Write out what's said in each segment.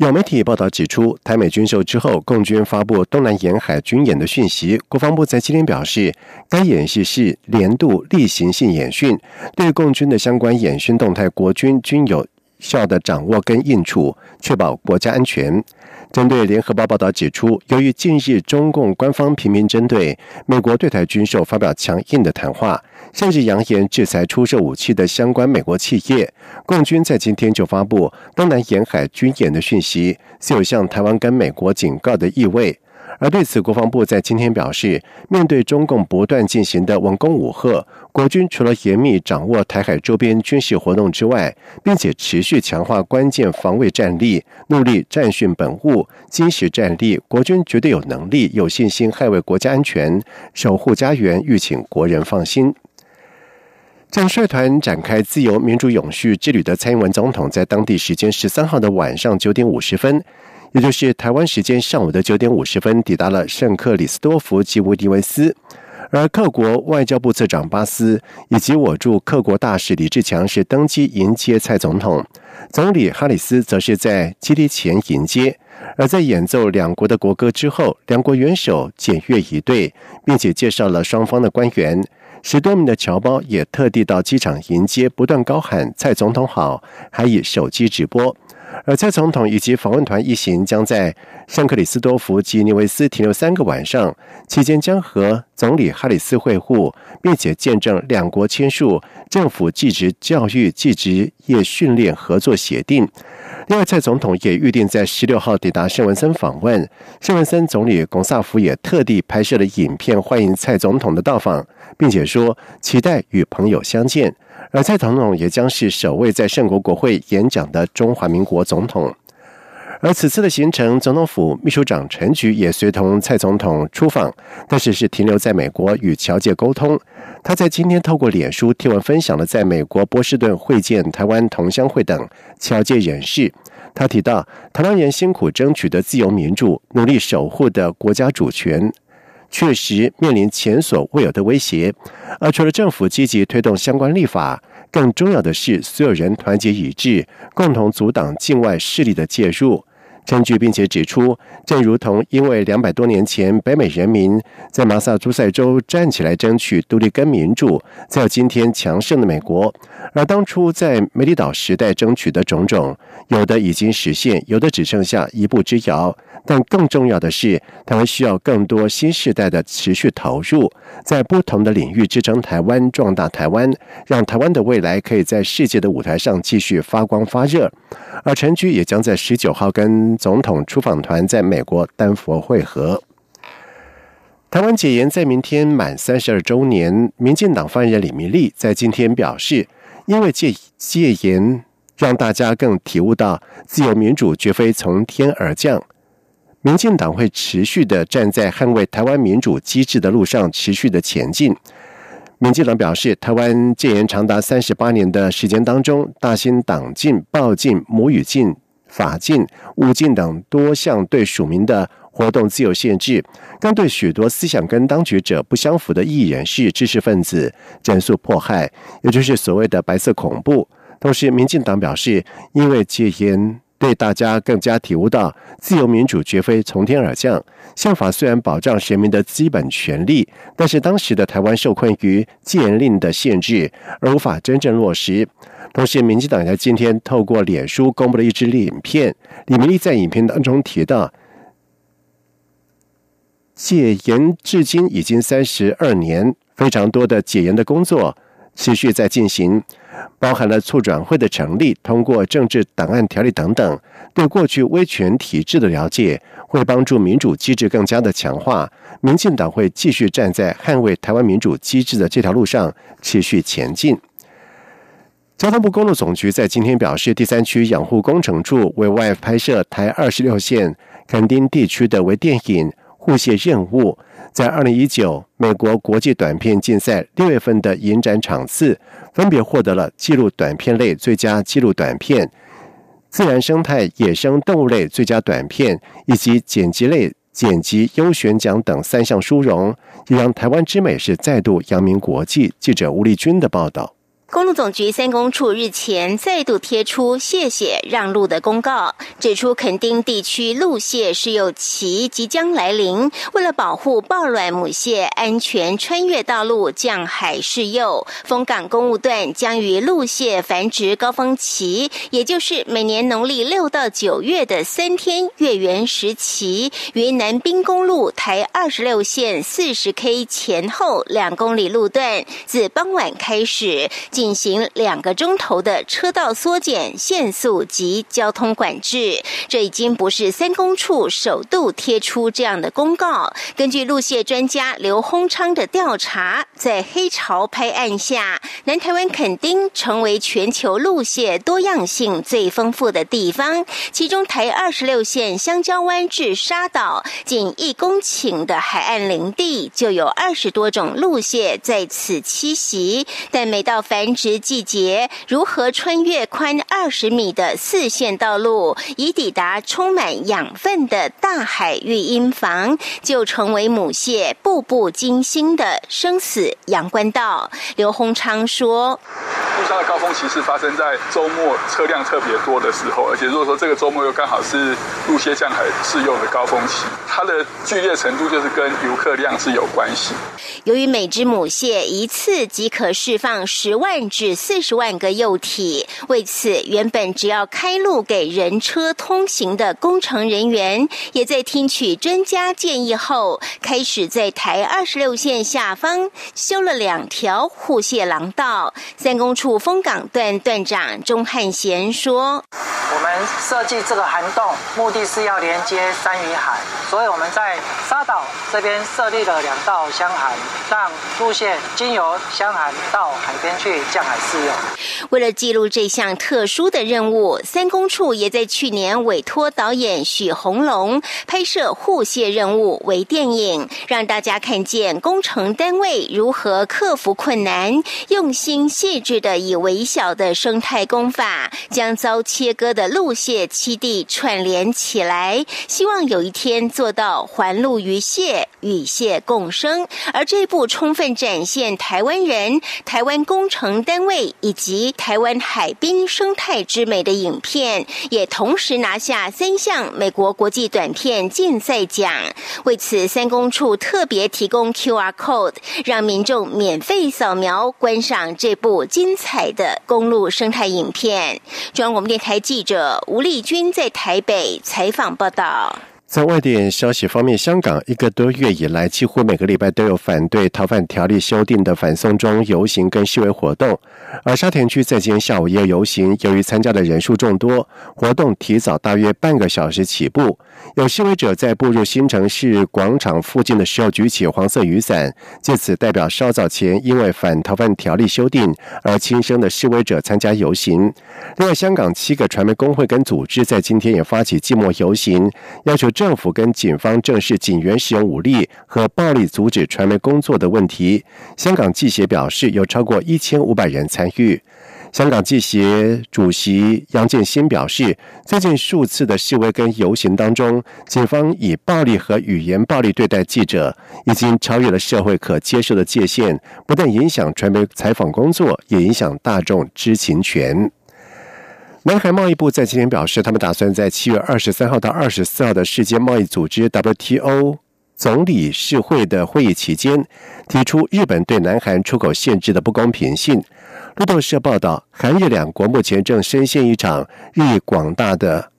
有媒体报道指出，台美军售之后，共军发布东南沿海军演的讯息。国防部在今天表示，该演习是年度例行性演训，对共军的相关演训动态，国军均有效的掌握跟应处，确保国家安全。针对联合报报道指出，由于近日中共官方频频针对美国对台军售发表强硬的谈话，甚至扬言制裁出售武器的相关美国企业，共军在今天就发布东南沿海军演的讯息，是有向台湾跟美国警告的意味。而对此，国防部在今天表示，面对中共不断进行的文攻武吓，国军除了严密掌握台海周边军事活动之外，并且持续强化关键防卫战力，努力战训本务，坚实战力。国军绝对有能力、有信心捍卫国家安全，守护家园，欲请国人放心。正率团展开自由民主永续之旅的蔡英文总统，在当地时间十三号的晚上九点五十分。也就是台湾时间上午的九点五十分，抵达了圣克里斯多福及乌迪维斯，而克国外交部次长巴斯以及我驻克国大使李志强是登机迎接蔡总统，总理哈里斯则是在基地前迎接，而在演奏两国的国歌之后，两国元首检阅一对，并且介绍了双方的官员，十多名的侨胞也特地到机场迎接，不断高喊“蔡总统好”，还以手机直播。而蔡总统以及访问团一行将在圣克里斯多福及尼维斯停留三个晚上，期间将和总理哈里斯会晤，并且见证两国签署政府技职教育技职业训练合作协定。另外，蔡总统也预定在十六号抵达圣文森访问，圣文森总理龚萨福也特地拍摄了影片欢迎蔡总统的到访，并且说期待与朋友相见。而蔡总统也将是首位在圣国国会演讲的中华民国总统。而此次的行程，总统府秘书长陈菊也随同蔡总统出访，但是是停留在美国与侨界沟通。他在今天透过脸书贴文分享了在美国波士顿会见台湾同乡会等侨界人士。他提到，台湾人辛苦争取的自由民主，努力守护的国家主权。确实面临前所未有的威胁，而除了政府积极推动相关立法，更重要的是所有人团结一致，共同阻挡境外势力的介入。证据，并且指出，正如同因为两百多年前北美人民在马萨诸塞州站起来争取独立跟民主，才有今天强盛的美国。而当初在梅里岛时代争取的种种，有的已经实现，有的只剩下一步之遥。但更重要的是，台湾需要更多新时代的持续投入，在不同的领域支撑台湾、壮大台湾，让台湾的未来可以在世界的舞台上继续发光发热。而陈菊也将在十九号跟总统出访团在美国丹佛会合。台湾解严在明天满三十二周年，民进党发言人李明利在今天表示，因为戒戒严，让大家更体悟到自由民主绝非从天而降。民进党会持续的站在捍卫台湾民主机制的路上，持续的前进。民进党表示，台湾戒严长达三十八年的时间当中，大兴党禁、报禁、母语禁、法禁、物禁等多项对署名的活动自由限制，更对许多思想跟当局者不相符的异人士、知识分子整肃迫害，也就是所谓的白色恐怖。同时，民进党表示，因为戒烟。对大家更加体悟到，自由民主绝非从天而降。宪法虽然保障人民的基本权利，但是当时的台湾受困于戒严令的限制，而无法真正落实。同时，民进党在今天透过脸书公布了一支影片，李明利在影片当中提到，戒严至今已经三十二年，非常多的解严的工作持续在进行。包含了促转会的成立，通过政治档案条例等等，对过去威权体制的了解，会帮助民主机制更加的强化。民进党会继续站在捍卫台湾民主机制的这条路上持续前进。交通部公路总局在今天表示，第三区养护工程处为外拍摄台二十六线垦丁地区的微电影《互卸任务。在二零一九美国国际短片竞赛六月份的影展场次，分别获得了纪录短片类最佳纪录短片、自然生态野生动物类最佳短片以及剪辑类剪辑优选奖等三项殊荣，也让台湾之美是再度扬名国际。记者吴丽君的报道。公路总局三公处日前再度贴出谢谢让路的公告，指出垦丁地区路蟹试幼期即将来临，为了保护抱卵母蟹安全穿越道路降海试幼，丰港公务段将于路蟹繁殖高峰期，也就是每年农历六到九月的三天月圆时期，于南滨公路台二十六线四十 K 前后两公里路段，自傍晚开始。进行两个钟头的车道缩减、限速及交通管制，这已经不是三公处首度贴出这样的公告。根据路线专家刘洪昌的调查，在黑潮拍案下，南台湾垦丁成为全球路线多样性最丰富的地方。其中，台二十六线香蕉湾至沙岛仅一公顷的海岸林地，就有二十多种路线在此栖息。但每到繁 繁殖季节，如何穿越宽二十米的四线道路，以抵达充满养分的大海育婴房，就成为母蟹步步惊心的生死阳关道。刘洪昌说：“陆上的高峰期是发生在周末车辆特别多的时候，而且如果说这个周末又刚好是陆蟹降海适用的高峰期，它的剧烈程度就是跟游客量是有关系。由于每只母蟹一次即可释放十万。”至四十万个幼体，为此，原本只要开路给人车通行的工程人员，也在听取专家建议后，开始在台二十六线下方修了两条护蟹廊道。三公处风港段段长钟汉贤说：“我们设计这个涵洞，目的是要连接山与海，所以我们在沙岛这边设立了两道箱涵，让路线经由箱涵到海边去。”降海试用。为了记录这项特殊的任务，三公处也在去年委托导演许宏龙拍摄护蟹任务为电影，让大家看见工程单位如何克服困难，用心细致的以微小的生态工法，将遭切割的路蟹栖地串联起来，希望有一天做到环路鱼蟹与蟹共生。而这部充分展现台湾人、台湾工程。单位以及台湾海滨生态之美的影片，也同时拿下三项美国国际短片竞赛奖。为此，三公处特别提供 QR code，让民众免费扫描观赏这部精彩的公路生态影片。中央广播电台记者吴丽君在台北采访报道。在外电消息方面，香港一个多月以来，几乎每个礼拜都有反对逃犯条例修订的反送中游行跟示威活动。而沙田区在今天下午也有游行，由于参加的人数众多，活动提早大约半个小时起步。有示威者在步入新城市广场附近的时候举起黄色雨伞，借此代表稍早前因为反逃犯条例修订而轻生的示威者参加游行。另外，香港七个传媒工会跟组织在今天也发起寂寞游行，要求。政府跟警方正视警员使用武力和暴力阻止传媒工作的问题。香港记协表示，有超过一千五百人参与。香港记协主席杨建新表示，最近数次的示威跟游行当中，警方以暴力和语言暴力对待记者，已经超越了社会可接受的界限，不但影响传媒采访工作，也影响大众知情权。南韩贸易部在今天表示，他们打算在七月二十三号到二十四号的世界贸易组织 WTO 总理事会的会议期间，提出日本对南韩出口限制的不公平性。路透社报道，韩日两国目前正深陷一场日益广大的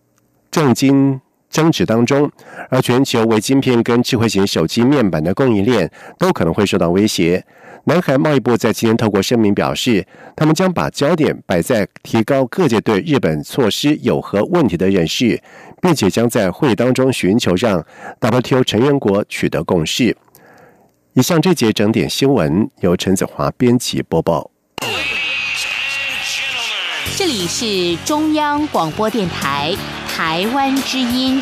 政经争执当中，而全球为晶片跟智慧型手机面板的供应链都可能会受到威胁。南海贸易部在今天透过声明表示，他们将把焦点摆在提高各界对日本措施有何问题的认识，并且将在会议当中寻求让 WTO 成员国取得共识。以上这节整点新闻由陈子华编辑播报。这里是中央广播电台台湾之音。